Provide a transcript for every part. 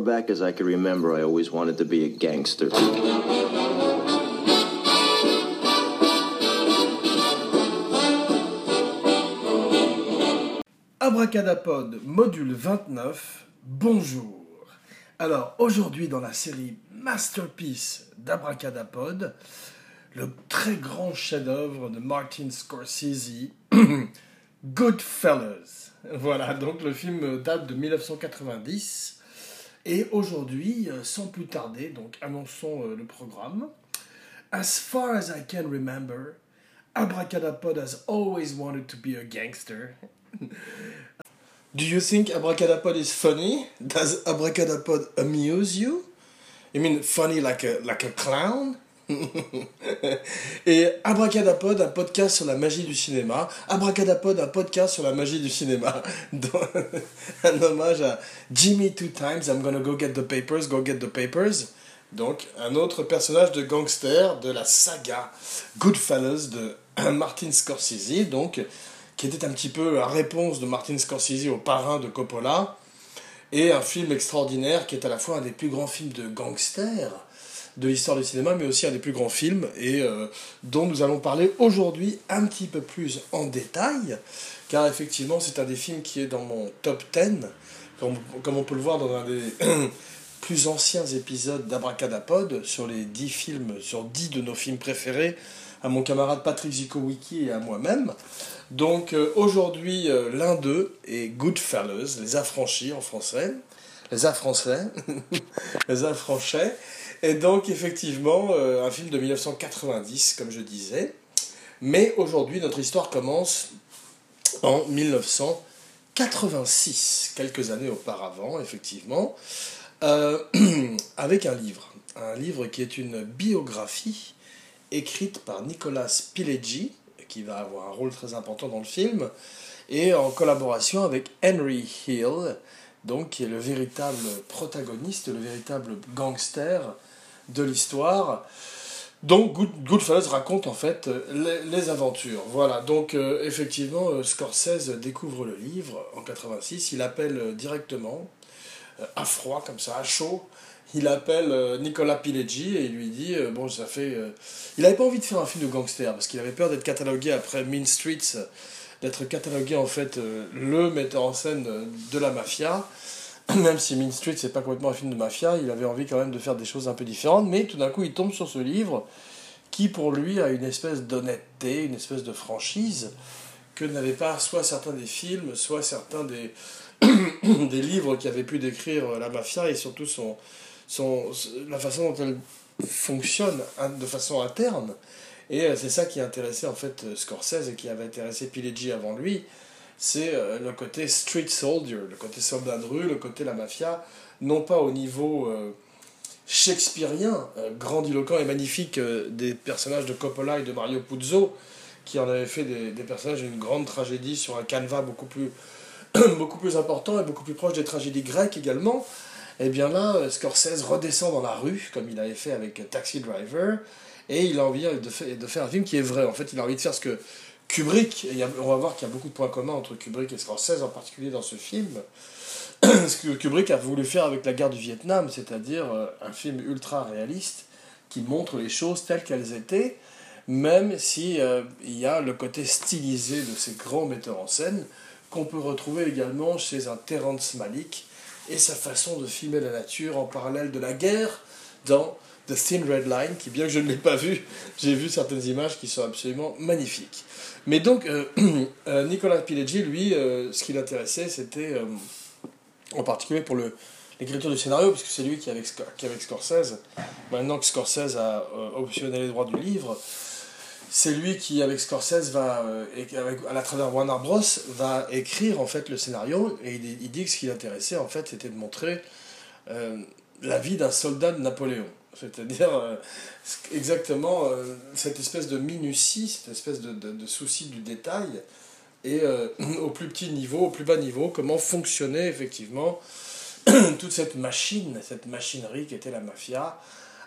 back as I remember, I always wanted to be a gangster. Abracadapod, module 29, bonjour. Alors aujourd'hui dans la série Masterpiece d'Abracadapod, le très grand chef-d'œuvre de Martin Scorsese, Goodfellas. Voilà, donc le film date de 1990. Et aujourd'hui, euh, sans plus tarder, donc annonçons euh, le programme. As far as I can remember, Abracadapod has always wanted to be a gangster. Do you think Abracadapod is funny? Does Abracadapod amuse you? You mean funny like a, like a clown? Et Abracadapod, un podcast sur la magie du cinéma. Abracadapod, un podcast sur la magie du cinéma. un hommage à Jimmy Two Times, I'm gonna go get the papers, go get the papers. Donc, un autre personnage de gangster de la saga Goodfellas de Martin Scorsese, donc, qui était un petit peu la réponse de Martin Scorsese au parrain de Coppola. Et un film extraordinaire qui est à la fois un des plus grands films de gangsters de l'histoire du cinéma, mais aussi un des plus grands films, et euh, dont nous allons parler aujourd'hui un petit peu plus en détail, car effectivement c'est un des films qui est dans mon top 10, comme, comme on peut le voir dans un des plus anciens épisodes d'Abracadapod, sur les 10 films, sur 10 de nos films préférés, à mon camarade Patrick Zikowicki et à moi-même. Donc euh, aujourd'hui, euh, l'un d'eux est Goodfellas, les affranchis en français. Les affrançais, les affranchis. Et donc, effectivement, euh, un film de 1990, comme je disais. Mais aujourd'hui, notre histoire commence en 1986, quelques années auparavant, effectivement, euh, avec un livre. Un livre qui est une biographie écrite par Nicolas Pileggi, qui va avoir un rôle très important dans le film, et en collaboration avec Henry Hill, donc qui est le véritable protagoniste, le véritable gangster de l'histoire. Donc Goodfellas raconte en fait euh, les, aventures. Voilà, donc euh, effectivement euh, Scorsese découvre le livre en 86, il appelle directement, à froid comme ça, à chaud, il appelle Nicolas Pileggi et il lui dit, bon ça fait... il n'avait pas envie de faire un film de gangster parce qu'il avait peur d'être catalogué après Mean Streets, d'être catalogué en fait le metteur en scène de la mafia. même si Mean Street c'est pas complètement un film de mafia, il avait envie quand même de faire des choses un peu différentes, mais tout d'un coup il tombe sur ce livre qui pour lui a une espèce d'honnêteté, une espèce de franchise que n'avaient pas soit certains des films, soit certains des, des livres qui avaient pu décrire la mafia et surtout son, son, la façon dont elle fonctionne de façon interne. Et euh, c'est ça qui a intéressé en fait Scorsese et qui avait intéressé Pileggi avant lui, c'est euh, le côté street soldier, le côté soldat de rue, le côté la mafia, non pas au niveau euh, shakespearien, euh, grandiloquent et magnifique des personnages de Coppola et de Mario Puzo, qui en avaient fait des, des personnages d'une grande tragédie sur un canevas beaucoup plus, beaucoup plus important et beaucoup plus proche des tragédies grecques également. Et eh bien là, Scorsese redescend dans la rue, comme il avait fait avec Taxi Driver, et il a envie de, de faire un film qui est vrai. En fait, il a envie de faire ce que Kubrick, et on va voir qu'il y a beaucoup de points communs entre Kubrick et Scorsese, en particulier dans ce film. ce que Kubrick a voulu faire avec la guerre du Vietnam, c'est-à-dire euh, un film ultra réaliste qui montre les choses telles qu'elles étaient, même si euh, il y a le côté stylisé de ces grands metteurs en scène qu'on peut retrouver également chez un Terrence Malick et sa façon de filmer la nature en parallèle de la guerre dans The Thin Red Line, qui bien que je ne l'ai pas vu, j'ai vu certaines images qui sont absolument magnifiques. Mais donc, euh, euh, Nicolas Pileggi, lui, euh, ce qui l'intéressait, c'était, en particulier pour l'écriture du scénario, parce que c'est lui qui avec, qui avec Scorsese, maintenant que Scorsese a optionné les droits du livre, c'est lui qui, avec Scorsese, va, avec, à la travers Warner Bros, va écrire en fait le scénario, et il, il dit que ce qui l'intéressait, en fait, c'était de montrer la vie d'un soldat de Napoléon. C'est-à-dire euh, exactement euh, cette espèce de minutie, cette espèce de, de, souci du détail, et euh, au plus petit niveau, au plus bas niveau, comment fonctionnait effectivement toute cette machine, cette machinerie qui était la mafia,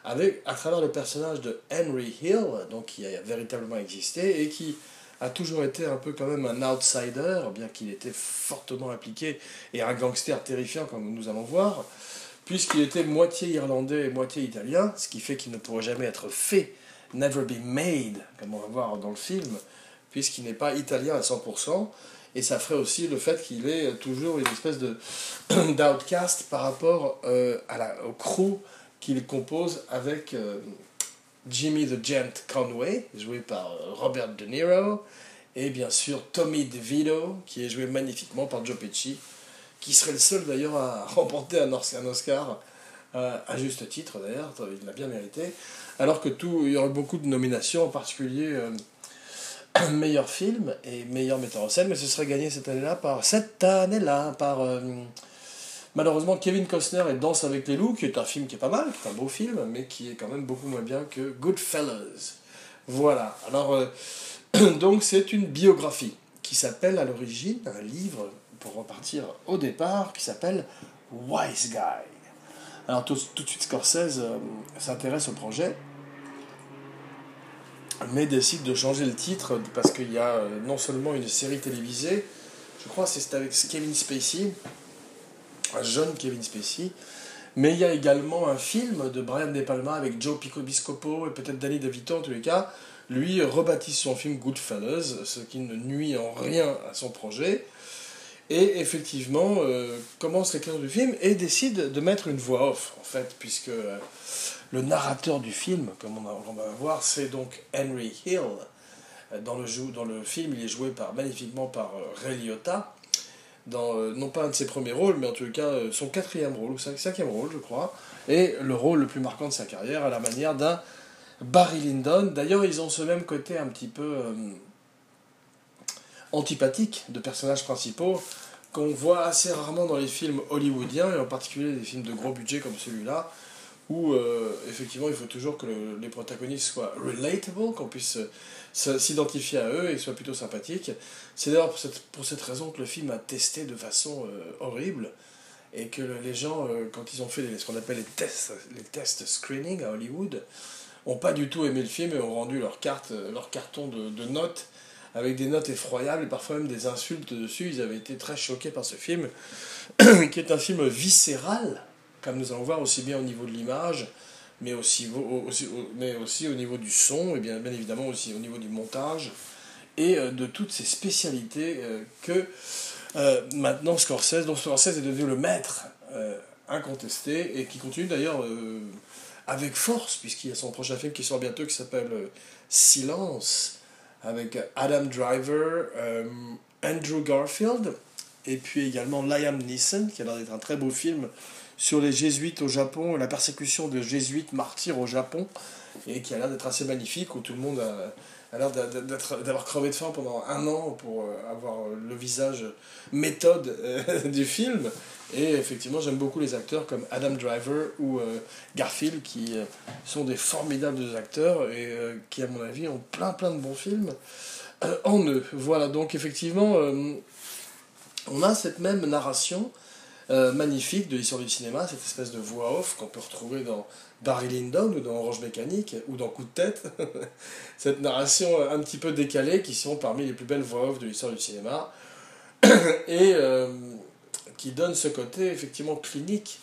avec, à travers le personnage de Henry Hill, donc qui a véritablement existé, et qui a toujours été un peu quand même un outsider, bien qu'il était fortement impliqué, et un gangster terrifiant, comme nous allons voir puisqu'il était moitié irlandais et moitié italien, ce qui fait qu'il ne pourrait jamais être fait, never be made, comme on va voir dans le film, puisqu'il n'est pas italien à 100%, et ça ferait aussi le fait qu'il est toujours une espèce de d'outcast par rapport euh, à la, au crew qu'il compose avec euh, Jimmy the Gent Conway, joué par euh, Robert De Niro, et bien sûr Tommy DeVito, qui est joué magnifiquement par Joe Pesci, qui serait le seul d'ailleurs à remporter un Oscar, à juste titre d'ailleurs, il l'a bien mérité, alors que tout, il y aurait beaucoup de nominations, en particulier meilleur film et meilleur metteur en scène, mais ce serait gagné cette année-là par cette année-là par euh, malheureusement Kevin Costner et Danse avec les loups, qui est un film qui est pas mal, qui est un beau film, mais qui est quand même beaucoup moins bien que Goodfellas. Voilà. Alors euh, donc c'est une biographie qui s'appelle à l'origine un livre pour repartir au départ qui s'appelle Wise Guy. Alors tout, de suite Scorsese euh, s'intéresse au projet mais décide de changer le titre parce qu'il y a euh, non seulement une série télévisée, je crois c'est avec Kevin Spacey, un jeune Kevin Spacey, mais il y a également un film de Brian De Palma avec Joe Pico Biscopo et peut-être Danny DeVito en tous les cas. Lui rebaptise son film Goodfellas, ce qui ne nuit en rien à son projet. Et effectivement, euh, commence l'écriture du film et décide de mettre une voix off, en fait, puisque euh, le narrateur du film, comme on, va voir, c'est donc Henry Hill. Dans le, dans le film, il est joué par, magnifiquement par euh, Ray Liotta, dans, euh, non pas un de ses premiers rôles, mais en tout cas euh, son quatrième rôle, ou cinquième rôle, je crois, et le rôle le plus marquant de sa carrière, à la manière d'un Barry Lyndon. D'ailleurs, ils ont ce même côté un petit peu antipathique de personnages principaux qu'on voit assez rarement dans les films hollywoodiens, et en particulier des films de gros budget comme celui-là, où euh, effectivement il faut toujours que les protagonistes soient relatable, qu'on puisse s'identifier à eux et soient plutôt sympathiques. C'est d'ailleurs pour cette, pour cette raison que le film a testé de façon euh, horrible et que les gens, euh, quand ils ont fait ce qu'on appelle les tests, les tests screening à Hollywood, ont pas du tout aimé le film et ont rendu leur, carton de notes avec des notes effroyables et parfois même des insultes dessus. Ils avaient été très choqués par ce film, qui est un film viscéral comme nous allons voir, aussi bien au niveau de l'image, mais aussi, au niveau du son, et bien, bien évidemment aussi au niveau du montage, et euh, de toutes ces spécialités euh, que euh, maintenant Scorsese, dont Scorsese est devenu le maître incontesté, et qui continue d'ailleurs avec force, puisqu'il y a son prochain film qui sort bientôt qui s'appelle Silence, avec Adam Driver, Andrew Garfield, et puis également Liam Neeson, qui a l'air d'être un très beau film sur les jésuites au Japon, la persécution de jésuites martyrs au Japon, et qui a l'air d'être assez magnifique, où tout le monde a, l'air d'avoir crevé de faim pendant un an pour euh, avoir le visage méthode euh, du film. Et effectivement, j'aime beaucoup les acteurs comme Adam Driver ou euh, Garfield, qui sont des formidables acteurs et qui, à mon avis, ont plein plein de bons films en eux. Voilà, donc effectivement, on a cette même narration euh, magnifique de l'histoire du cinéma, cette espèce de voix off qu'on peut retrouver dans Barry Lyndon ou dans Orange Mécanique ou dans Coup de tête. cette narration un petit peu décalée qui sont parmi les plus belles voix off de l'histoire du cinéma et euh, qui donne ce côté effectivement clinique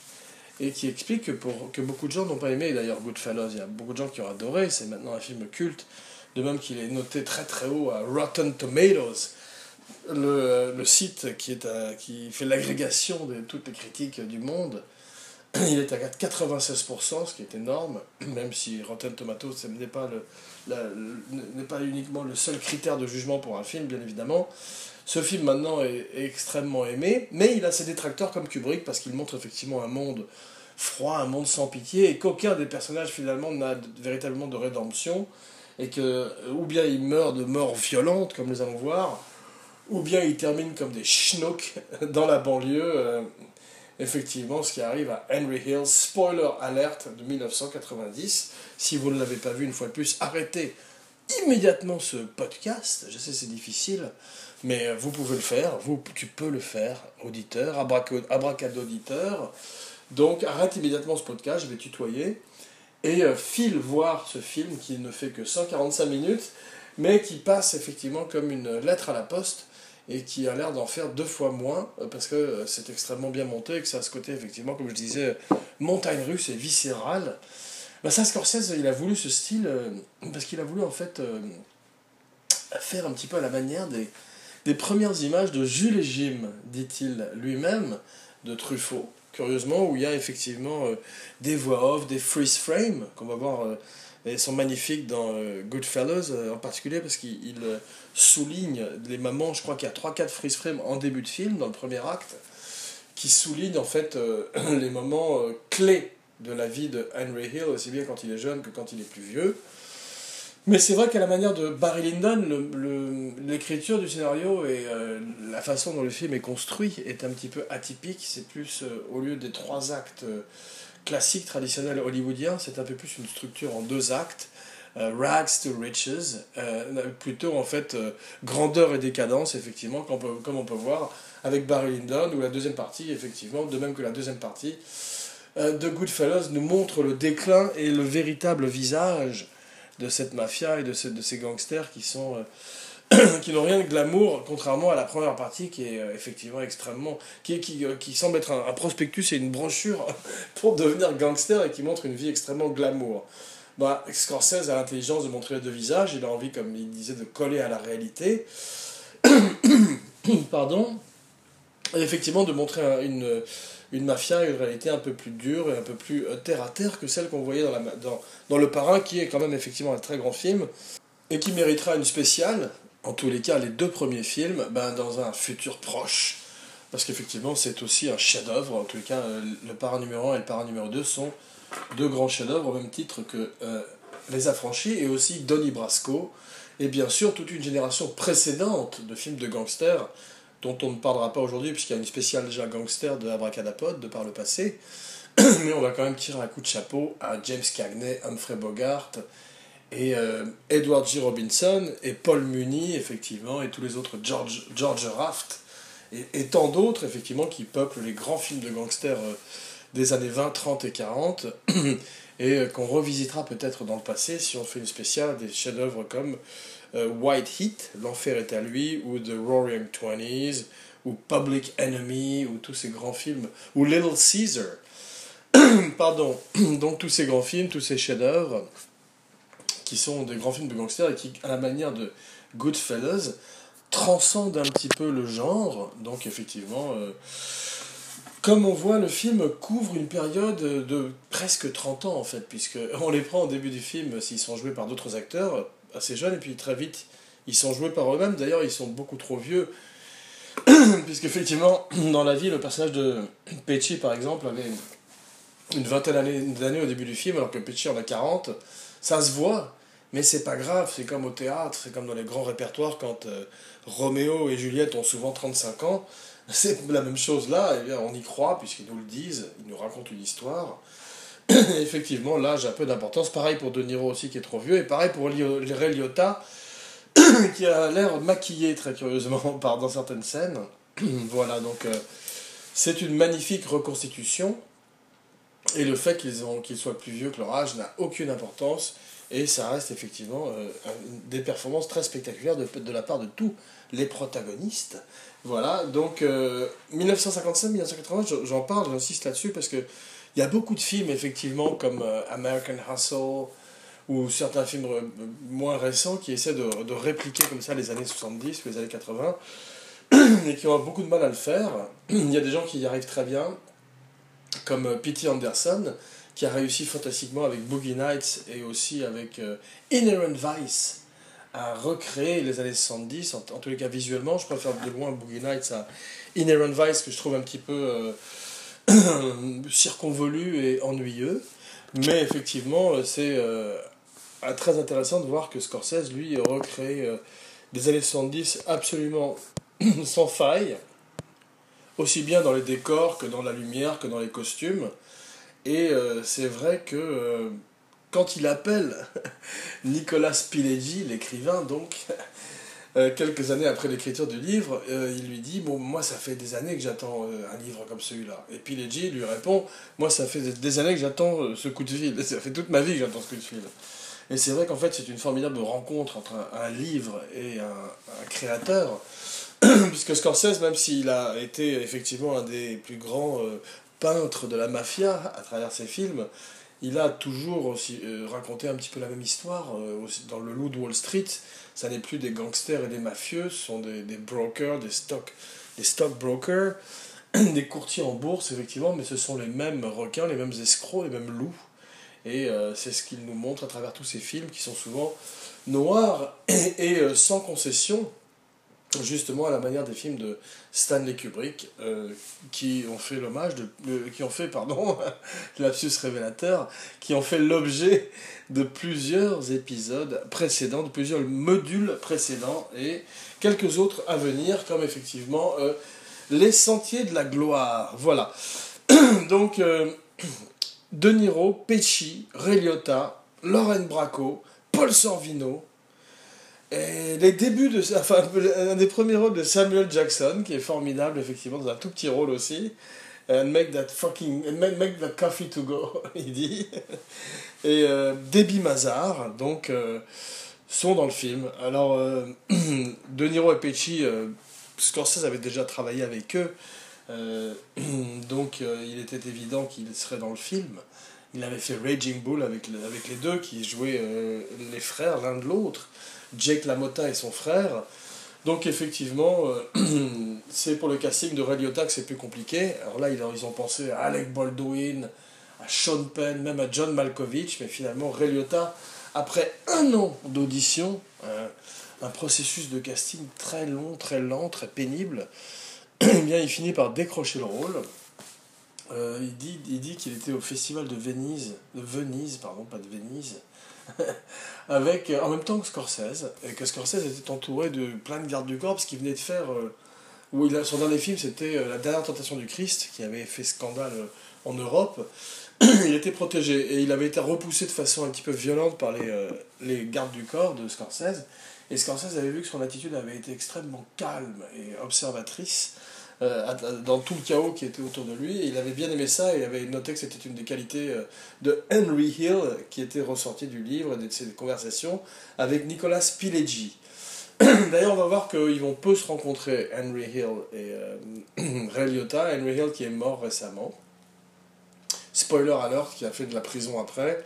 et qui explique que, pour, que beaucoup de gens n'ont pas aimé. D'ailleurs, Goodfellas, il y a beaucoup de gens qui ont adoré, c'est maintenant un film culte, de même qu'il est noté très très haut à Rotten Tomatoes le, le site qui, est qui fait l'agrégation de toutes les critiques du monde, il est à 96%, ce qui est énorme, même si Rotten Tomatoes n'est pas, le, pas uniquement le seul critère de jugement pour un film, bien évidemment. Ce film maintenant est, extrêmement aimé, mais il a ses détracteurs comme Kubrick parce qu'il montre effectivement un monde froid, un monde sans pitié, et qu'aucun des personnages finalement n'a véritablement de rédemption, et que ou bien il meurt de mort violente, comme nous allons voir, ou bien ils terminent comme des schnocks dans la banlieue. Euh, effectivement, ce qui arrive à Henry Hill, spoiler alerte de 1990. Si vous ne l'avez pas vu une fois de plus, arrêtez immédiatement ce podcast. Je sais c'est difficile, mais vous pouvez le faire. Vous, tu peux le faire, auditeur, abracadauditeur. Donc arrête immédiatement ce podcast, je vais tutoyer. Et euh, file voir ce film qui ne fait que 145 minutes, mais qui passe effectivement comme une lettre à la poste et qui a l'air d'en faire deux fois moins parce que c'est extrêmement bien monté et que ça a ce côté, effectivement, comme je disais, montagne russe et viscéral. Bah, ça, Scorsese, il a voulu ce style parce qu'il a voulu en fait faire un petit peu à la manière des, des premières images de Jules et Jim, dit-il lui-même, de Truffaut, curieusement, où il y a effectivement euh, des voix off, des freeze frames, qu'on va voir, euh, et sont magnifiques dans euh, Goodfellas en particulier, parce qu'il souligne les moments, je crois qu'il y a 3-4 freeze frames en début de film, dans le premier acte, qui soulignent en fait les moments clés de la vie de Henry Hill, aussi bien quand il est jeune que quand il est plus vieux. Mais c'est vrai qu'à la manière de Barry Lyndon, l'écriture du scénario et euh, la façon dont le film est construit est un petit peu atypique. C'est plus, euh, au lieu des trois actes euh, classiques, traditionnels hollywoodiens, c'est un peu plus une structure en deux actes. rags to riches, plutôt en fait grandeur et décadence, effectivement, comme on, peut, comme on peut voir avec Barry Lyndon, où la deuxième partie, effectivement, de même que la deuxième partie de Goodfellas, nous montre le déclin et le véritable visage de cette mafia et de, de ces gangsters qui sont euh, qui n'ont rien de glamour, contrairement à la première partie qui est euh, effectivement extrêmement. qui, qui, euh, qui semble être un, prospectus et une brochure pour devenir gangster et qui montre une vie extrêmement glamour. Bah, Scorsese a l'intelligence de montrer les deux visages, il a envie, comme il disait, de coller à la réalité. Pardon. Et effectivement, de montrer une, une mafia, une réalité un peu plus dure et un peu plus euh, terre à terre que celle qu'on voyait dans, dans Le Parrain, qui est quand même effectivement un très grand film, et qui méritera une spéciale, en tous les cas les deux premiers films, ben, dans un futur proche, parce qu'effectivement c'est aussi un chef-d'œuvre, en tous les cas euh, Le Parrain numéro 1 et Le Parrain numéro 2 sont deux grands chefs-d'œuvre au même titre que euh, Les Affranchis et aussi Donnie Brasco, et bien sûr toute une génération précédente de films de gangsters dont on ne parlera pas aujourd'hui, puisqu'il y a une spéciale déjà gangster de Abracadapod de par le passé. Mais on va quand même tirer un coup de chapeau à James Cagney, Humphrey Bogart, et euh, Edward G. Robinson, et Paul Muni, effectivement, et tous les autres, George, George Raft, et, tant d'autres, effectivement, qui peuplent les grands films de gangsters euh, des années 20, 30 et 40, et euh, qu'on revisitera peut-être dans le passé si on fait une spéciale des chefs-d'œuvre comme White Heat, L'Enfer est à lui, ou The Roaring Twenties, ou Public Enemy, ou tous ces grands films, ou Little Caesar. Pardon, donc tous ces grands films, tous ces chefs-d'œuvre, qui sont des grands films de gangsters et qui, à la manière de Goodfellas, transcendent un petit peu le genre. Donc effectivement, euh, comme on voit, le film couvre une période de presque 30 ans en fait, puisque on les prend au début du film s'ils sont joués par d'autres acteurs, assez jeunes, et puis très vite, ils sont joués par eux-mêmes. D'ailleurs, ils sont beaucoup trop vieux, puisqu'effectivement, dans la vie, le personnage de Pecci, par exemple, avait une vingtaine d'années au début du film, alors que Pecci en a 40. Ça se voit, mais c'est pas grave, c'est comme au théâtre, c'est comme dans les grands répertoires, quand euh, Roméo et Juliette ont souvent 35 ans. C'est la même chose là, et bien on y croit, puisqu'ils nous le disent, ils nous racontent une histoire. effectivement, l'âge a peu d'importance. Pareil pour De Niro aussi, qui est trop vieux. Et pareil pour Ray Liotta, qui a l'air maquillé très curieusement dans certaines scènes. voilà, donc euh, c'est une magnifique reconstitution. Et le fait qu'ils qu'ils soient plus vieux que leur âge n'a aucune importance. Et ça reste effectivement euh, des performances très spectaculaires de, de la part de tous les protagonistes. Voilà, donc 1955-1980, euh, j'en parle, j'insiste là-dessus parce que il y a beaucoup de films, effectivement, comme euh, American Hustle ou certains films moins récents qui essaient de, de, répliquer comme ça les années 70 ou les années 80 et qui ont beaucoup de mal à le faire. Il y a des gens qui y arrivent très bien, comme euh, P.T. Anderson, qui a réussi fantastiquement avec Boogie Nights et aussi avec euh, Inherent Vice à recréer les années 70, en, tous les cas visuellement. Je préfère de loin Boogie Nights à Inherent Vice, que je trouve un petit peu circonvolu et ennuyeux. Mais effectivement, euh, c'est euh, très intéressant de voir que Scorsese, lui, recrée euh, des années 70 absolument sans faille, aussi bien dans les décors que dans la lumière, que dans les costumes. Et c'est vrai que quand il appelle Nicolas Pileggi, l'écrivain, donc, euh, quelques années après l'écriture du livre, euh, il lui dit Bon, moi, ça fait des années que j'attends euh, un livre comme celui-là. Et puis Leggi lui répond Moi, ça fait des années que j'attends ce coup de fil. Ça fait toute ma vie que j'attends ce coup de fil. Et c'est vrai qu'en fait, c'est une formidable rencontre entre un, livre et un, créateur. Puisque Scorsese, même s'il a été effectivement un des plus grands euh, peintres de la mafia à travers ses films, il a toujours aussi euh, raconté un petit peu la même histoire. euh, dans le Loup de Wall Street, ça n'est plus des gangsters et des mafieux, ce sont des, brokers, des stock, des stockbrokers, des courtiers en bourse, effectivement, mais ce sont les mêmes requins, les mêmes escrocs, les mêmes loups. Et euh, c'est ce qu'il nous montre à travers tous ces films qui sont souvent noirs et, sans concession, justement à la manière des films de Stanley Kubrick, euh, qui ont fait l'hommage de, euh, qui ont fait, pardon, révélateur, qui ont fait l'objet de plusieurs épisodes précédents, de plusieurs modules précédents et quelques autres à venir, comme effectivement euh, les Sentiers de la Gloire. Voilà. Donc, De Niro, Pesci, Ray Liotta, Lauren Bracco, Paul Sorvino, et les débuts de enfin un des premiers rôles de Samuel Jackson qui est formidable effectivement dans un tout petit rôle aussi. And make that fucking and make, that coffee to go il dit. Et euh, Debbie Mazar donc euh, sont dans le film. Alors euh, De Niro et Pesci euh, Scorsese avait déjà travaillé avec eux. Euh, donc euh, il était évident qu'il serait dans le film. Il avait fait Raging Bull avec, avec les deux qui jouaient euh, les frères l'un de l'autre Jake LaMotta et son frère. Donc effectivement, euh, c'est pour le casting de Ray Liotta que c'est plus compliqué. Alors là, ils ont pensé à Alec Baldwin, à Sean Penn, même à John Malkovich, mais finalement, Ray Liotta, après un an d'audition, euh, un processus de casting très long, très lent, très pénible, eh bien, il finit par décrocher le rôle. Euh, il dit il dit qu'il était au festival de Venise, de Venise, pardon, pas de Venise, avec, euh, en même temps que Scorsese, et que Scorsese était entouré de plein de gardes du corps, parce qu'il venait de faire, euh, son dernier film c'était euh, La dernière tentation du Christ, qui avait fait scandale en Europe. il était protégé, et il avait été repoussé de façon un petit peu violente par les, les gardes du corps de Scorsese, et Scorsese avait vu que son attitude avait été extrêmement calme et observatrice, dans tout le chaos qui était autour de lui, il avait bien aimé ça, et il avait noté que c'était une des qualités euh, de Henry Hill qui était ressorti du livre et de ses conversations avec Nicolas Pileggi. D'ailleurs, on va voir qu'ils vont peu se rencontrer, Henry Hill et euh, Ray Liotta. Henry Hill qui est mort récemment. Spoiler alert, qui a fait de la prison après.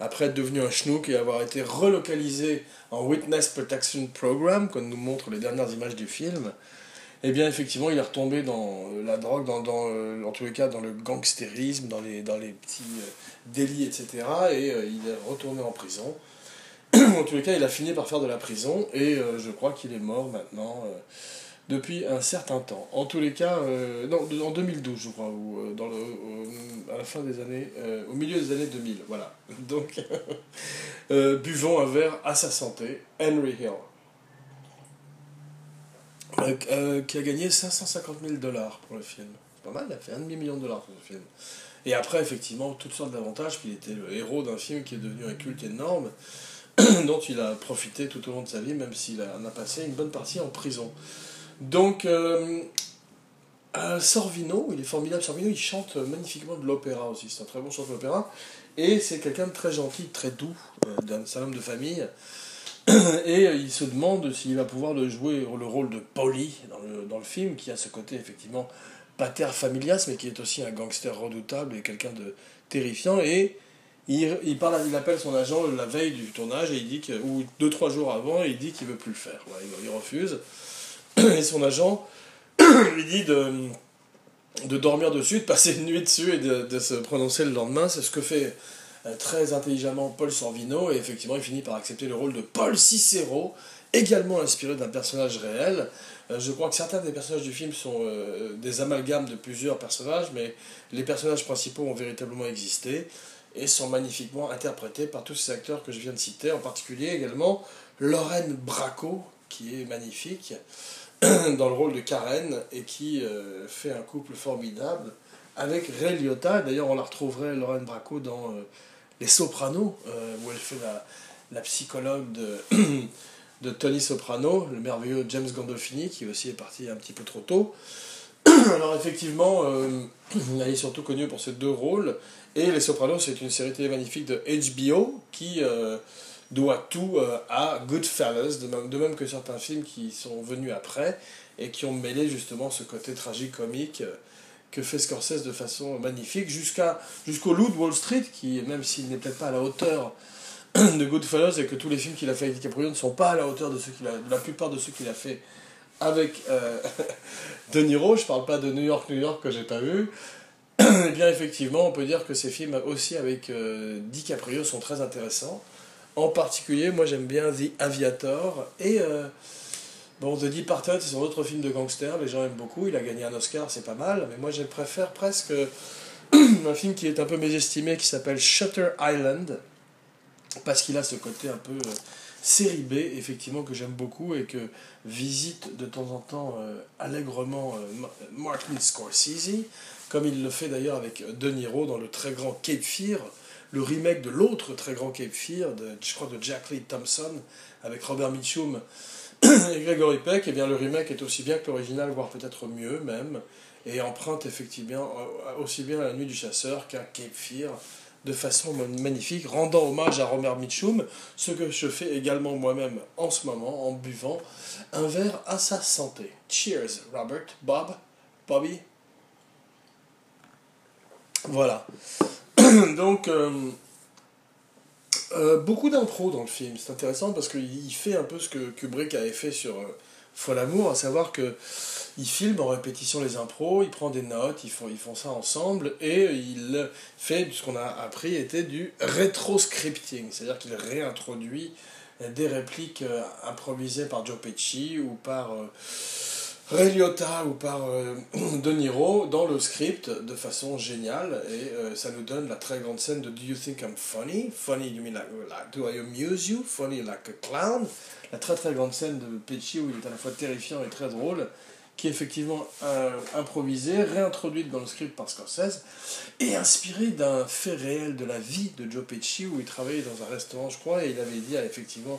Après être devenu un schnook et avoir été relocalisé en Witness Protection Program, comme nous montrent les dernières images du film. Eh bien, effectivement, il est retombé dans euh, la drogue, dans, dans, euh, en tous les cas dans le gangstérisme, dans les, dans les petits euh, délits, etc. Et il est retourné en prison. en tous les cas, il a fini par faire de la prison et je crois qu'il est mort maintenant depuis un certain temps. En tous les cas, non, en 2012, je crois, ou au- à la fin des années, au milieu des années 2000, voilà. Donc, buvons un verre à sa santé, Henry Hill. Euh, euh, qui a gagné 550 000 dollars pour le film. C'est pas mal, il a fait un demi-million de dollars pour le film. Et après, effectivement, toutes sortes d'avantages, puis il était le héros d'un film qui est devenu un culte énorme, dont il a profité tout au long de sa vie, même s'il en a passé une bonne partie en prison. Donc, euh, Sorvino, il est formidable, Sorvino, il chante magnifiquement de l'opéra aussi, c'est un très bon chanteur d'opéra, et c'est quelqu'un de très gentil, très doux, d'un homme de famille, et euh, il se demande s'il va pouvoir le jouer le rôle de Polly dans le, dans le film, qui a ce côté effectivement pater familias, mais qui est aussi un gangster redoutable et quelqu'un de terrifiant. Et il, il, parle, il appelle son agent la veille du tournage, et il dit que, ou deux, trois jours avant, et il dit qu'il veut plus le faire. Il, il refuse. Et son agent lui dit de, de dormir dessus, de passer une nuit dessus et de, de se prononcer le lendemain. C'est ce que fait très intelligemment Paul Sorvino, et effectivement, il finit par accepter le rôle de Paul Cicero, également inspiré d'un personnage réel. Euh, je crois que certains des personnages du film sont euh, des amalgames de plusieurs personnages, mais les personnages principaux ont véritablement existé et sont magnifiquement interprétés par tous ces acteurs que je viens de citer, en particulier également Lorraine Bracco, qui est magnifique dans le rôle de Karen et qui euh, fait un couple formidable avec Ray Liotta. D'ailleurs, on la retrouverait, Lorraine Bracco, dans euh, Les Sopranos, euh, où elle fait la, psychologue de, de Tony Soprano, le merveilleux James Gandolfini, qui aussi est parti un petit peu trop tôt. Alors effectivement, euh, elle est surtout connue pour ces deux rôles. Et Les Sopranos, c'est une série télé magnifique de HBO qui, euh, doit tout euh, à Goodfellas, de même, que certains films qui sont venus après et qui ont mêlé justement ce côté tragique-comique euh, que fait Scorsese de façon magnifique, jusqu'à jusqu'au Loup de Wall Street, qui, même s'il n'est peut-être pas à la hauteur de Goodfellas et que tous les films qu'il a fait avec DiCaprio ne sont pas à la hauteur de, ceux qu'il a, de la plupart de ceux qu'il a fait avec euh, De Niro, je parle pas de New York, New York que j'ai pas vu, eh bien effectivement on peut dire que ces films aussi avec euh, DiCaprio sont très intéressants. En particulier, moi j'aime bien The Aviator et euh, bon The Departed, c'est son autre film de gangster, les gens aiment beaucoup, il a gagné un Oscar, c'est pas mal, mais moi je préfère presque un film qui est un peu mésestimé qui s'appelle Shutter Island parce qu'il a ce côté un peu euh, série B, effectivement, que j'aime beaucoup et que visite de temps en temps euh, allègrement euh, Martin Scorsese, comme il le fait d'ailleurs avec De Niro dans le très grand Cape Fear, le remake de l'autre très grand Cape Fear, de, je crois de Jack Lee Thompson, avec Robert Mitchum et Gregory Peck, eh bien le remake est aussi bien que l'original, voire peut-être mieux même, et emprunte effectivement aussi bien La Nuit du Chasseur qu'un Cape Fear, de façon magnifique, rendant hommage à Robert Mitchum, ce que je fais également moi-même en ce moment en buvant un verre à sa santé. Cheers, Robert, Bob, Bobby. Voilà. Donc, euh, euh, beaucoup d'impro dans le film. C'est intéressant parce qu'il fait un peu ce que Kubrick avait fait sur euh, Amour, à savoir que il filme en répétition les impros, il prend des notes, ils font, ils font ça ensemble et il fait ce qu'on a appris était du rétroscripting, c'est-à-dire qu'il réintroduit des répliques euh, improvisées par Joe Pesci ou par euh, Ray Liotta ou par euh, De Niro dans le script de façon géniale et ça nous donne la très grande scène de Do you think I'm funny? Funny, like, do I amuse you? Funny like a clown? La très très grande scène de Pesci où il est à la fois terrifiant et très drôle qui est effectivement euh, improvisée, réintroduite dans le script par Scorsese, et inspirée d'un fait réel de la vie de Joe Pesci, où il travaillait dans un restaurant, je crois, et il avait dit effectivement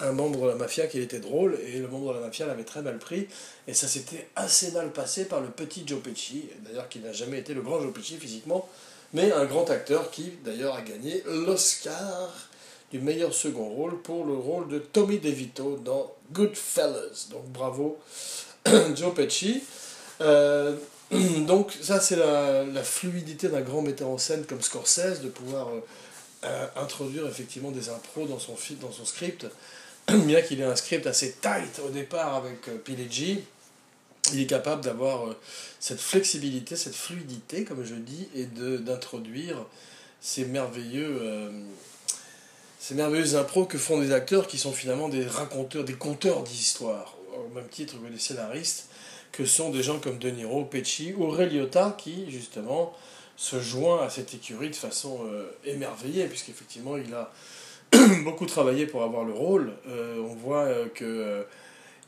un membre de la mafia qu'il était drôle, et le membre de la mafia l'avait très mal pris, et ça s'était assez mal passé par le petit Joe Pesci, d'ailleurs qui n'a jamais été le grand Joe Pesci physiquement, mais un grand acteur qui d'ailleurs a gagné l'Oscar du meilleur second rôle pour le rôle de Tommy DeVito dans Goodfellas. Donc bravo Joe Pesci. Euh, donc ça c'est la, fluidité d'un grand metteur en scène comme Scorsese, de pouvoir euh, introduire effectivement des impros dans son, dans son script. Bien qu'il ait un script assez tight au départ avec Pileggi, il est capable d'avoir cette flexibilité, cette fluidité, comme je dis, et d'introduire ces merveilleux ces merveilleux impros que font des acteurs qui sont finalement des raconteurs, des conteurs d'histoires au même titre que les scénaristes, que sont des gens comme De Niro, Pesci ou Ray qui justement se joint à cette écurie de façon euh, émerveillée, puisqu'effectivement il a beaucoup travaillé pour avoir le rôle. Euh, on voit euh, que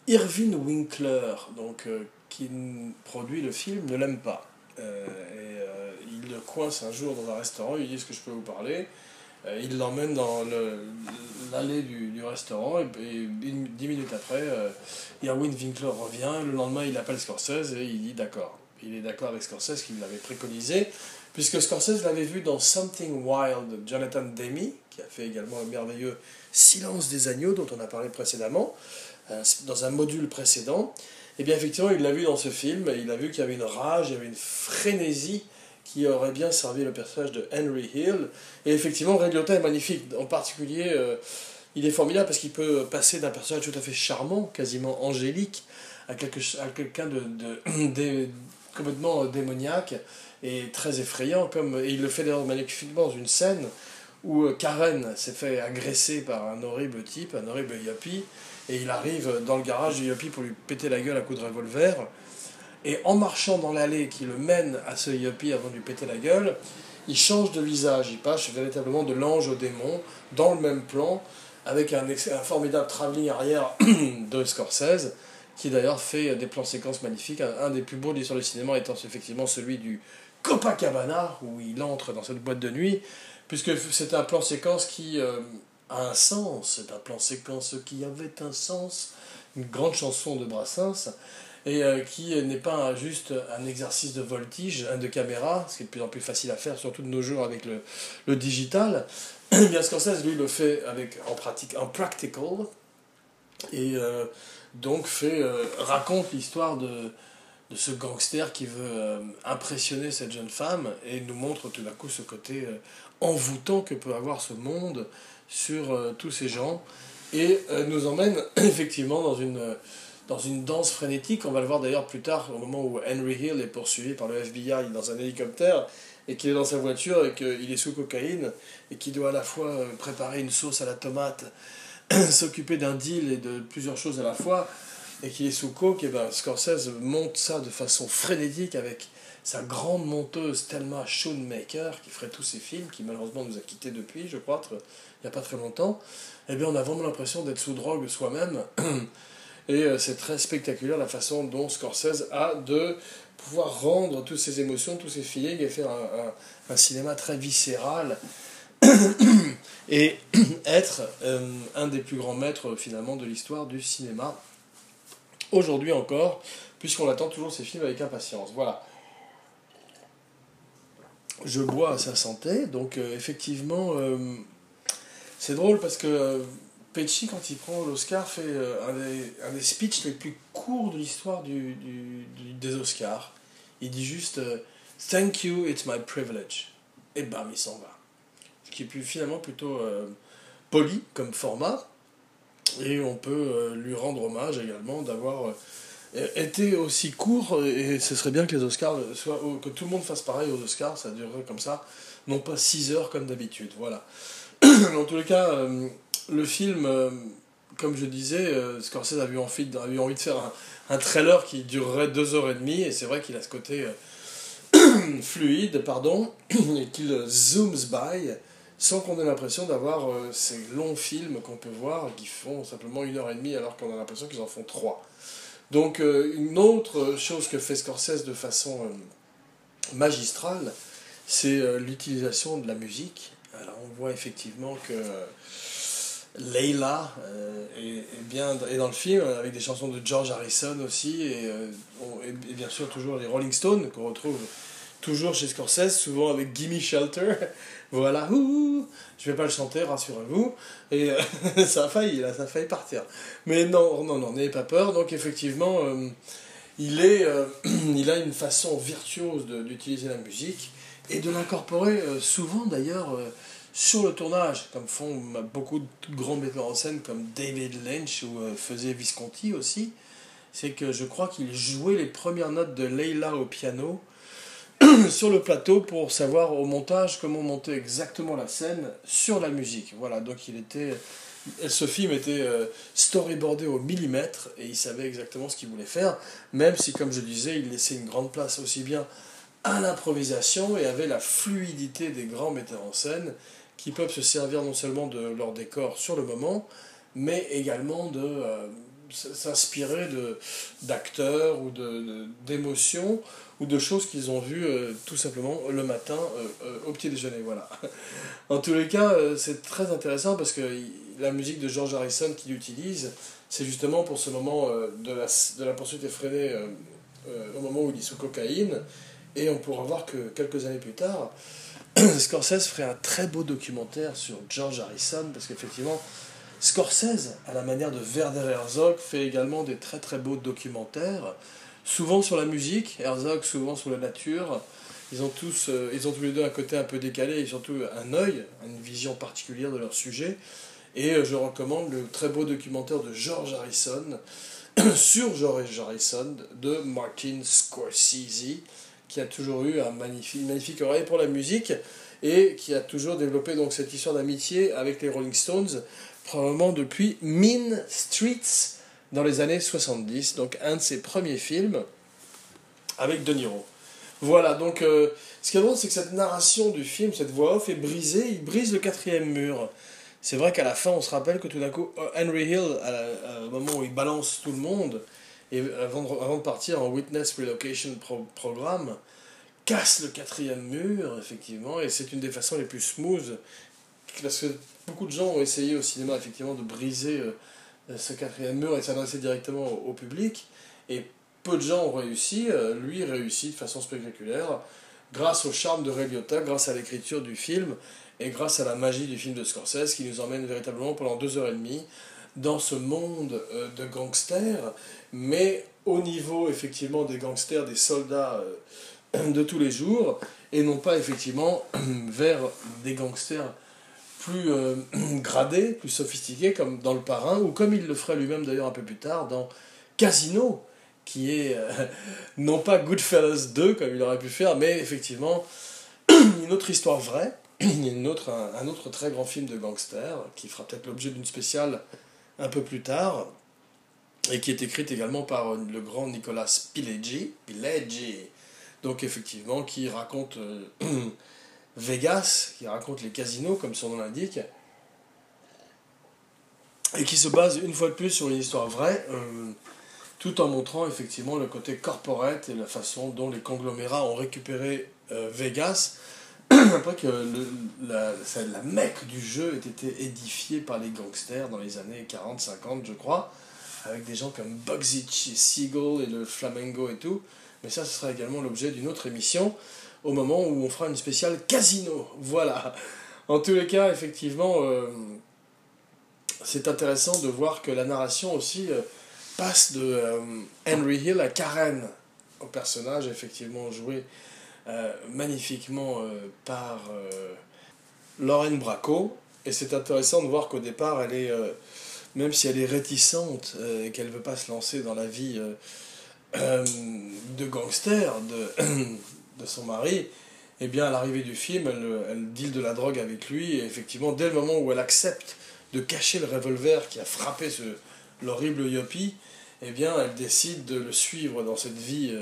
Irving Winkler, donc, qui produit le film, ne l'aime pas. et il le coince un jour dans un restaurant, il dit Est-ce que je peux vous parler? Euh, il l'emmène dans l'allée du, restaurant et, dix minutes après, euh, Irwin Winkler revient. Le lendemain, il appelle Scorsese et il dit d'accord. Il est d'accord avec Scorsese qu'il l'avait préconisé, puisque Scorsese l'avait vu dans Something Wild de Jonathan Demme, qui a fait également un merveilleux Silence des agneaux dont on a parlé précédemment, euh, dans un module précédent. Et bien effectivement, il l'a vu dans ce film, il a vu qu'il y avait une rage, il y avait une frénésie qui aurait bien servi le personnage de Henry Hill. Et effectivement, Ray Liotta est magnifique. En particulier, euh, il est formidable parce qu'il peut passer d'un personnage tout à fait charmant, quasiment angélique, à, quelque, à quelqu'un de, de, complètement démoniaque et très effrayant. Comme, il le fait d'ailleurs magnifiquement dans une scène où euh, Karen s'est fait agresser par un horrible type, un horrible yuppie, et il arrive dans le garage du yuppie pour lui péter la gueule à coups de revolver. Et en marchant dans l'allée qui le mène à ce yuppie avant de lui péter la gueule, il change de visage, il passe véritablement de l'ange au démon, dans le même plan, avec un, un formidable travelling arrière de Scorsese, qui d'ailleurs fait des plans séquences magnifiques. Un, des plus beaux de l'histoire du cinéma étant effectivement celui du Copacabana, où il entre dans cette boîte de nuit, puisque c'est un plan séquence qui euh, a un sens, c'est un plan séquence qui avait un sens, une grande chanson de Brassens, et euh, qui n'est pas juste un exercice de voltige, de caméra, ce qui est de plus en plus facile à faire, surtout de nos jours avec le, le digital. Bien Scorsese, lui, le fait avec, en pratique, en practical, et euh, donc fait, raconte l'histoire de, de ce gangster qui veut impressionner cette jeune femme et nous montre tout d'un coup ce côté envoûtant que peut avoir ce monde sur tous ces gens et nous emmène effectivement dans une dans une danse frénétique. On va le voir d'ailleurs plus tard, au moment où Henry Hill est poursuivi par le FBI dans un hélicoptère et qu'il est dans sa voiture et qu'il est sous cocaïne et qu'il doit à la fois euh, préparer une sauce à la tomate, s'occuper d'un deal et de plusieurs choses à la fois et qu'il est sous coke, et ben Scorsese monte ça de façon frénétique avec sa grande monteuse Thelma Schoonmaker qui ferait tous ses films, qui malheureusement nous a quittés depuis, je crois, il n'y a pas très longtemps. Eh bien, on a vraiment l'impression d'être sous drogue soi-même. Et euh, c'est très spectaculaire la façon dont Scorsese a de pouvoir rendre toutes ces émotions, tous ces feelings et faire un, un, cinéma très viscéral et être euh, un des plus grands maîtres finalement de l'histoire du cinéma aujourd'hui encore, puisqu'on attend toujours ces films avec impatience. Voilà. Je bois à sa santé, donc euh, effectivement, c'est drôle parce que Pesci, quand il prend l'Oscar, fait euh, un des, speeches les plus courts de l'histoire des Oscars. Il dit juste euh, Thank you, it's my privilege. Et bam, il s'en va. Ce qui est finalement plutôt euh, poli comme format. Et on peut lui rendre hommage également d'avoir été aussi court. Et ce serait bien que les Oscars que tout le monde fasse pareil aux Oscars, ça durerait comme ça. Non pas 6 heures comme d'habitude. Voilà. en tous les cas le film, euh, comme je disais, euh, Scorsese envie, avait envie de faire un, trailer qui durerait deux heures et demie, et c'est vrai qu'il a ce côté euh, fluide, pardon, et qu'il zooms by, sans qu'on ait l'impression d'avoir ces longs films qu'on peut voir, qui font simplement une heure et demie, alors qu'on a l'impression qu'ils en font trois. Donc, une autre chose que fait Scorsese de façon magistrale, c'est l'utilisation de la musique. Alors, on voit effectivement que Leila euh, est, bien, est dans le film, avec des chansons de George Harrison aussi, euh, et, bien sûr toujours les Rolling Stones, qu'on retrouve toujours chez Scorsese, souvent avec Gimme Shelter. voilà, ouh, je vais pas le chanter, rassurez-vous. Et euh, ça a failli, là, ça a failli partir. Mais non, non, non, n'ayez pas peur. Donc effectivement, il, est, il a une façon virtuose d'utiliser la musique et de l'incorporer souvent d'ailleurs sur le tournage, comme font beaucoup de grands metteurs en scène comme David Lynch ou euh, faisait Visconti aussi, c'est que je crois qu'il jouait les premières notes de Leila au piano sur le plateau pour savoir au montage comment monter exactement la scène sur la musique. Voilà, donc il était ce film était euh, storyboardé au millimètre et il savait exactement ce qu'il voulait faire, même si, comme je disais, il laissait une grande place aussi bien à l'improvisation et avait la fluidité des grands metteurs en scène qui peuvent se servir non seulement de leur décor sur le moment, mais également de euh, s'inspirer de, d'acteurs ou de, d'émotions ou de choses qu'ils ont vues euh, tout simplement le matin euh, au petit déjeuner. Voilà. en tous les cas, c'est très intéressant parce que la musique de George Harrison qu'il utilise, c'est justement pour ce moment de, la, de la poursuite effrénée au moment où il est sous cocaïne. Et on pourra voir que quelques années plus tard, Scorsese ferait un très beau documentaire sur George Harrison, parce qu'effectivement, Scorsese, à la manière de Werner Herzog, fait également des très très beaux documentaires, souvent sur la musique, Herzog souvent sur la nature. Ils ont tous, euh, ils ont tous les deux un côté un peu décalé et surtout un œil, une vision particulière de leur sujet. Et euh, je recommande le très beau documentaire de George Harrison sur George Harrison de Martin Scorsese qui a toujours eu un magnifique, magnifique oreille pour la musique et qui a toujours développé donc cette histoire d'amitié avec les Rolling Stones, probablement depuis Mean Streets dans les années 70, donc un de ses premiers films avec De Niro. Voilà, donc euh, ce qui est drôle, c'est que cette narration du film, cette voix off est brisée, il brise le quatrième mur. C'est vrai qu'à la fin, on se rappelle que tout d'un coup, Henry Hill, au moment où il balance tout le monde, et avant de, avant de partir en Witness Relocation Programme, casse le quatrième mur, effectivement, et c'est une des façons les plus smooth, parce que beaucoup de gens ont essayé au cinéma, effectivement, de briser euh, ce quatrième mur et s'adresser directement au, public, et peu de gens ont réussi, euh, lui réussit de façon spectaculaire, grâce au charme de Ray Liotta, grâce à l'écriture du film, et grâce à la magie du film de Scorsese, qui nous emmène véritablement pendant deux heures et demie dans ce monde euh, de gangsters, mais au niveau effectivement des gangsters, des soldats de tous les jours, et non pas effectivement vers des gangsters plus euh, gradés, plus sophistiqués, comme dans Le Parrain, ou comme il le ferait lui-même d'ailleurs un peu plus tard dans Casino, qui est non pas Goodfellas 2 comme il aurait pu faire, mais effectivement une autre histoire vraie, une autre, un, autre très grand film de gangster, qui fera peut-être l'objet d'une spéciale un peu plus tard, et qui est écrite également par le grand Nicolas Pileggi, Pileggi. Donc effectivement qui raconte euh, Vegas, qui raconte les casinos comme son nom l'indique, et qui se base une fois de plus sur une histoire vraie, euh, tout en montrant effectivement le côté corporate et la façon dont les conglomérats ont récupéré euh, Vegas après que la, la mecque du jeu ait été édifiée par les gangsters dans les années 40-50, je crois, avec des gens comme Bugsy Siegel et le Flamengo et tout. Mais ça, ce sera également l'objet d'une autre émission au moment où on fera une spéciale casino. Voilà. En tous les cas, effectivement, euh, c'est intéressant de voir que la narration aussi euh, passe de euh, Henry Hill à Karen, au personnage effectivement joué magnifiquement par Lorraine Bracco. Et c'est intéressant de voir qu'au départ, elle est, même si elle est réticente et qu'elle ne veut pas se lancer dans la vie de gangster de, de son mari, eh bien, à l'arrivée du film, elle, elle deal de la drogue avec lui. Et effectivement, dès le moment où elle accepte de cacher le revolver qui a frappé ce, l'horrible Yopi, eh bien, elle décide de le suivre dans cette vie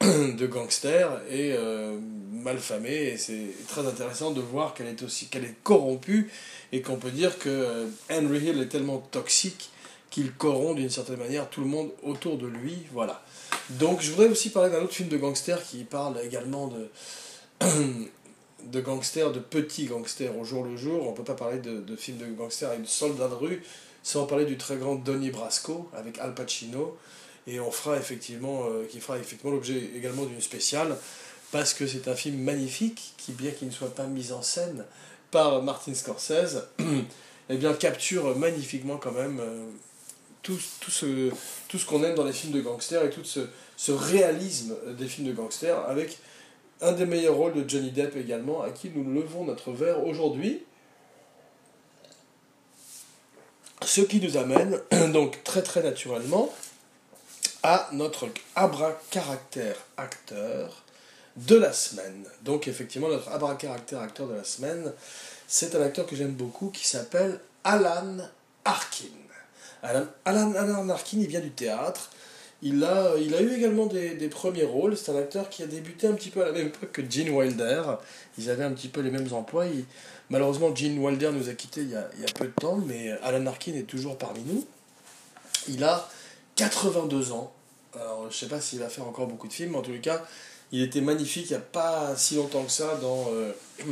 de gangster et euh, malfamée et c'est très intéressant de voir qu'elle est aussi qu'elle est corrompue et qu'on peut dire que euh, Henry Hill est tellement toxique qu'il corrompt d'une certaine manière tout le monde autour de lui voilà. Donc je voudrais aussi parler d'un autre film de gangster qui parle également de de gangsters de petits gangsters au jour le jour. On peut pas parler de, de films de gangsters avec de soldats de rue sans parler du très grand Donnie Brasco avec Al Pacino. Et on fera effectivement, euh, qui fera effectivement l'objet également d'une spéciale, parce que c'est un film magnifique, qui bien qu'il ne soit pas mis en scène par Martin Scorsese, eh bien capture magnifiquement quand même euh, tout, ce, qu'on aime dans les films de gangsters et tout ce, ce réalisme des films de gangsters, avec un des meilleurs rôles de Johnny Depp également, à qui nous levons notre verre aujourd'hui. Ce qui nous amène donc très très naturellement à notre abra-caractère acteur de la semaine. Donc effectivement, notre abra-caractère acteur de la semaine, c'est un acteur que j'aime beaucoup qui s'appelle Alan Arkin. Alan, Alan, Arkin, il vient du théâtre. Il a, eu également des, premiers rôles. C'est un acteur qui a débuté un petit peu à la même époque que Gene Wilder. Ils avaient un petit peu les mêmes emplois. malheureusement, Gene Wilder nous a quittés il y a, il peu de temps, mais Alan Arkin est toujours parmi nous. Il a 82 ans. Alors, je sais pas s'il va faire encore beaucoup de films, mais en tous les cas, il était magnifique il n'y a pas si longtemps que ça dans euh,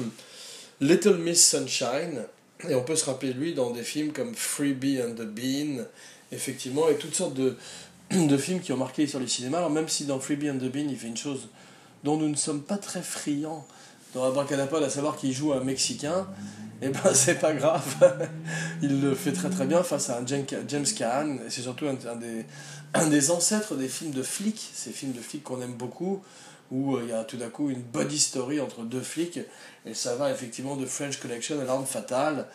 Little Miss Sunshine. Et on peut se rappeler de lui dans des films comme Freebie and the Bean, effectivement, et toutes sortes de, de films qui ont marqué sur les cinémas. Alors, même si dans Freebie and the Bean, il fait une chose dont nous ne sommes pas très friands dans Abracadapod, à savoir qu'il joue un Mexicain, et eh ben c'est pas grave. il le fait très très bien face à un James Caan, c'est surtout un, des, un des ancêtres des films de flics, ces films de flics qu'on aime beaucoup, où euh, il y a tout d'un coup une body story entre deux flics, et ça va effectivement de French Connection à L'arme fatale,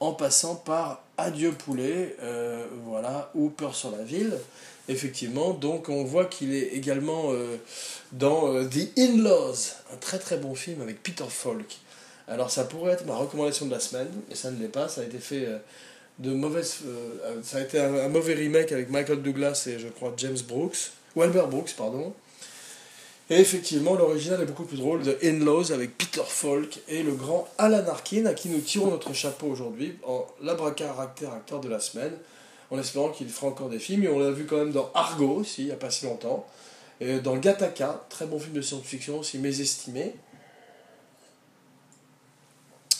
en passant par Adieu poulet, euh, voilà, ou Peur sur la ville effectivement. Donc on voit qu'il est également euh, dans The In-Laws, un très très bon film avec Peter Falk. Alors ça pourrait être ma recommandation de la semaine, mais ça ne l'est pas. Ça a été fait de mauvaise, ça a été un, mauvais remake avec Michael Douglas et je crois James Brooks, ou Albert Brooks, pardon. Et effectivement, l'original est beaucoup plus drôle, The In-Laws avec Peter Falk et le grand Alan Arkin, à qui nous tirons notre chapeau aujourd'hui en l'abracaractère acteur de la semaine en espérant qu'il fera encore des films. Et on l'a vu quand même dans Argo aussi, il n'y a pas si longtemps. Et dans Gattaca, très bon film de science-fiction aussi, mésestimé.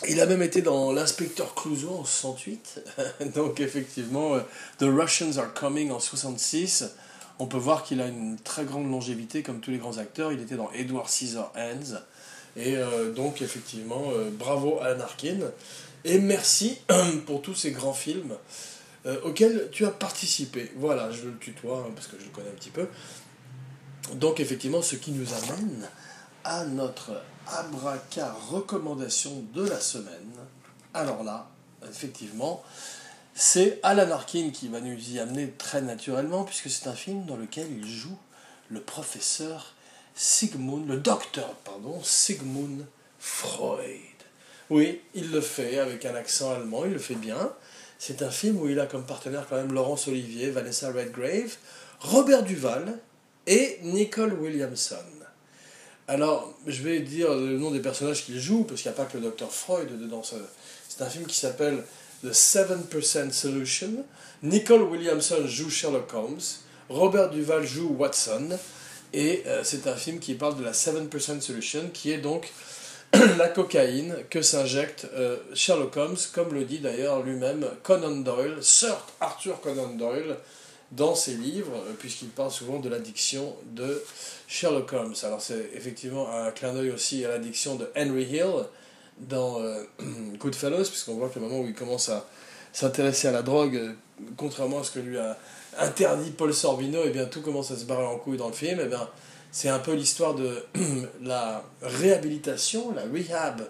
Il a même été dans L'inspecteur Clouseau en 68. Donc effectivement, euh, The Russians Are Coming en 66. On peut voir qu'il a une très grande longévité comme tous les grands acteurs. Il était dans Edward Scissorhands. Et euh, donc, effectivement, euh, bravo Alan Arkin. Et merci pour tous ces grands films euh, auxquels tu as participé. Voilà, je le tutoie hein, parce que je le connais un petit peu. Donc, effectivement, ce qui nous amène à notre abraca recommandation de la semaine. Alors là, effectivement, c'est Alan Arkin qui va nous y amener très naturellement, puisque c'est un film dans lequel il joue le professeur Sigmund, le docteur, pardon, Sigmund Freud. Oui, il le fait avec un accent allemand, il le fait bien. C'est un film où il a comme partenaire quand même Laurence Olivier, Vanessa Redgrave, Robert Duval et Nicole Williamson. Alors, je vais dire le nom des personnages qu'il joue, parce qu'il n'y a pas que le docteur Freud dedans. C'est un film qui s'appelle The 7% Solution. Nicole Williamson joue Sherlock Holmes. Robert Duval joue Watson. Et euh, c'est un film qui parle de la 7% Solution, qui est donc la cocaïne que s'injecte euh, Sherlock Holmes, comme le dit d'ailleurs lui-même Conan Doyle, Sir Arthur Conan Doyle, dans ses livres, euh, puisqu'il parle souvent de l'addiction de Sherlock Holmes. Alors c'est effectivement un clin d'œil aussi à l'addiction de Henry Hill dans Goodfellas, puisqu'on voit que le moment où il commence à s'intéresser à la drogue, contrairement à ce que lui a interdit Paul Sorvino, et eh bien tout commence à se barrer en couille dans le film, et eh bien c'est un peu l'histoire de la réhabilitation, la rehab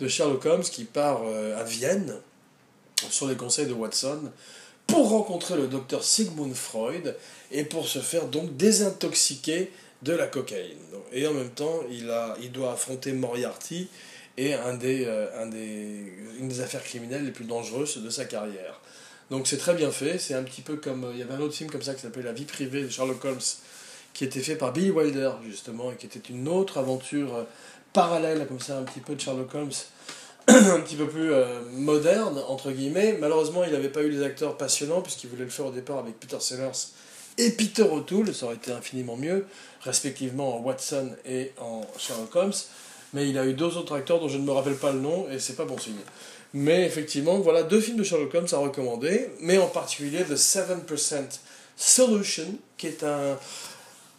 de Sherlock Holmes qui part euh, à Vienne sur les conseils de Watson pour rencontrer le docteur Sigmund Freud et pour se faire donc désintoxiquer de la cocaïne. Et en même temps, il, a, il doit affronter Moriarty et un des, euh, un des, une des affaires criminelles les plus dangereuses de sa carrière. Donc c'est très bien fait, c'est un petit peu comme... Il y avait un autre film comme ça qui s'appelait La vie privée de Sherlock Holmes, qui était fait par Billy Wilder, justement, et qui était une autre aventure euh, parallèle, comme ça, un petit peu de Sherlock Holmes, un petit peu plus euh, moderne, entre guillemets. Malheureusement, il n'avait pas eu les acteurs passionnants, puisqu'il voulait le faire au départ avec Peter Sellers et Peter O'Toole, ça aurait été infiniment mieux, respectivement en Watson et en Sherlock Holmes. Mais il a eu deux autres acteurs dont je ne me rappelle pas le nom, et c'est pas bon signe. Mais effectivement, voilà deux films de Sherlock Holmes à recommander, mais en particulier The 7% Solution, qui est un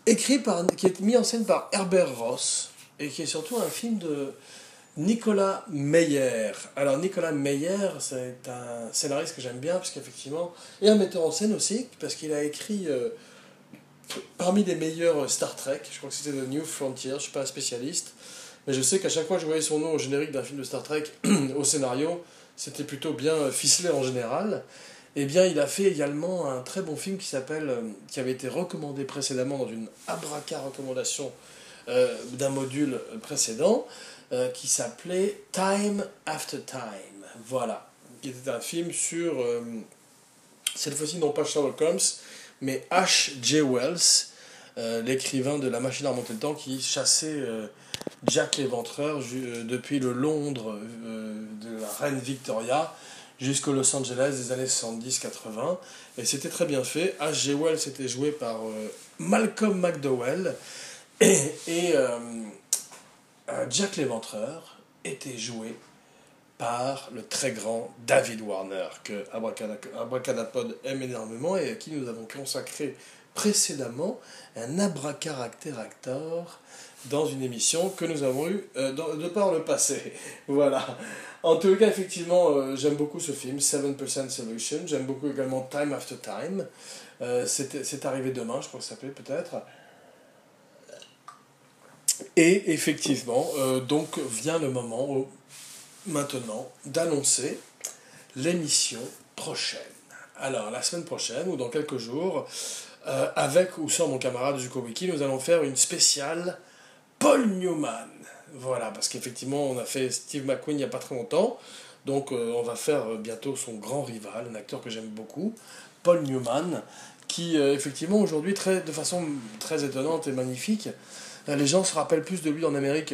écrit par, qui est mis en scène par Herbert Ross, et qui est surtout un film de Nicolas Meyer. Alors Nicolas Meyer, c'est un scénariste que j'aime bien, parce qu'effectivement, et un metteur en scène aussi, parce qu'il a écrit euh, parmi les meilleurs Star Trek, je crois que c'était The New Frontier, je ne suis pas un spécialiste, mais je sais qu'à chaque fois que je voyais son nom au générique d'un film de Star Trek, au scénario, c'était plutôt bien ficelé en général. Eh bien, il a fait également un très bon film qui s'appelle, euh, qui avait été recommandé précédemment dans une abraca recommandation euh, d'un module précédent, euh, qui s'appelait Time After Time. Voilà, qui était un film sur, cette fois-ci non pas Sherlock Holmes, mais H.G. Wells, l'écrivain de La machine à remonter le temps, qui chassait Jack l'Éventreur depuis le Londres de la reine Victoria jusqu'au Los Angeles des années 70-80. Et c'était très bien fait. H.G. Wells était joué par euh, Malcolm McDowell. Et, euh, euh, Jack l'Éventreur était joué par le très grand David Warner, que Abracadapod aime énormément et à qui nous avons consacré précédemment un abracaractère-acteur dans une émission que nous avons eue de par le passé. Voilà. En tout cas, effectivement, euh, j'aime beaucoup ce film, 7% Solution. J'aime beaucoup également Time After Time. Euh, c'est arrivé demain, je crois que ça s'appelait peut-être. Et effectivement, euh, donc vient le moment maintenant d'annoncer l'émission prochaine. Alors, la semaine prochaine, ou dans quelques jours, avec ou sans mon camarade Zuko Wiki, nous allons faire une spéciale Paul Newman. Voilà, parce qu'effectivement, on a fait Steve McQueen il n'y a pas très longtemps. Donc, euh, on va faire euh, bientôt son grand rival, un acteur que j'aime beaucoup, Paul Newman, qui, euh, effectivement, aujourd'hui, de façon très étonnante et magnifique, les gens se rappellent plus de lui en Amérique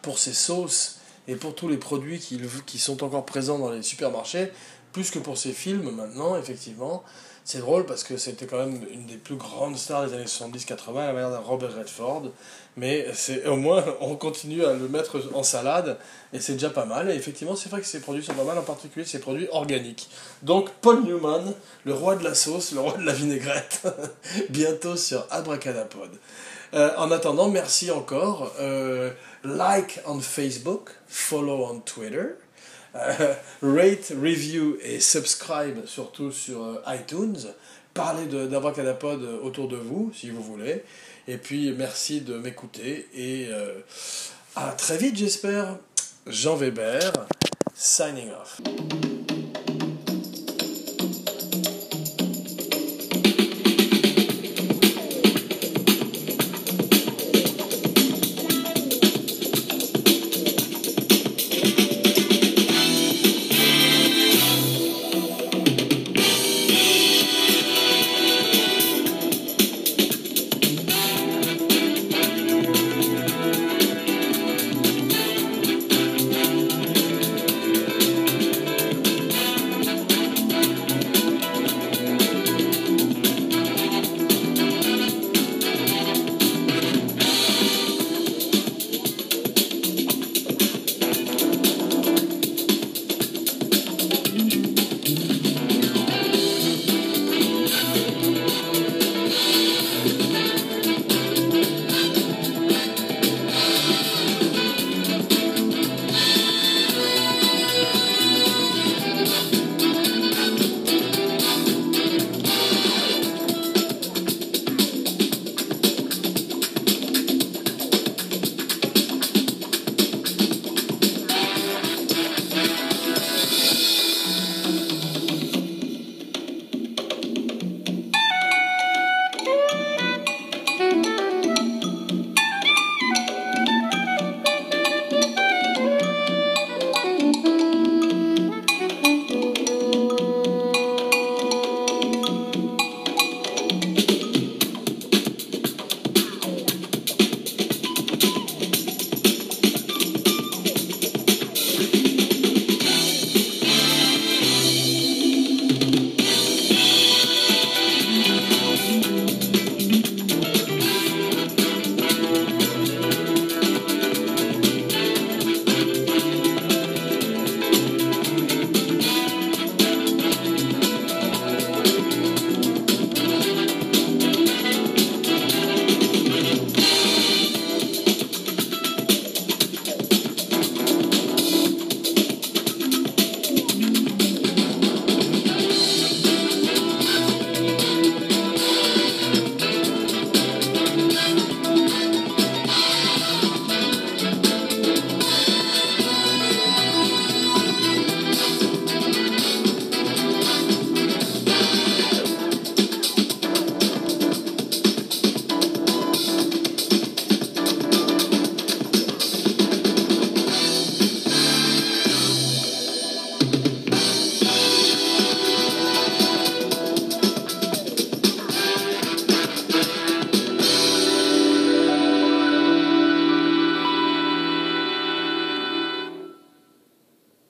pour ses sauces et pour tous les produits qui, qui sont encore présents dans les supermarchés, plus que pour ses films maintenant, effectivement. C'est drôle parce que c'était quand même une des plus grandes stars des années 70-80, la manière d'un Robert Redford. Mais c'est au moins, on continue à le mettre en salade et c'est déjà pas mal. Et effectivement, c'est vrai que ces produits sont pas mal, en particulier ces produits organiques. Donc, Paul Newman, le roi de la sauce, le roi de la vinaigrette, bientôt sur Abracadapod. Euh, en attendant, merci encore. Euh, like on Facebook, follow on Twitter. Euh, rate, review et subscribe surtout sur euh, iTunes. Parlez d'Abracadapod autour de vous si vous voulez. Et puis merci de m'écouter et euh, à très vite j'espère. Jean Weber, signing off.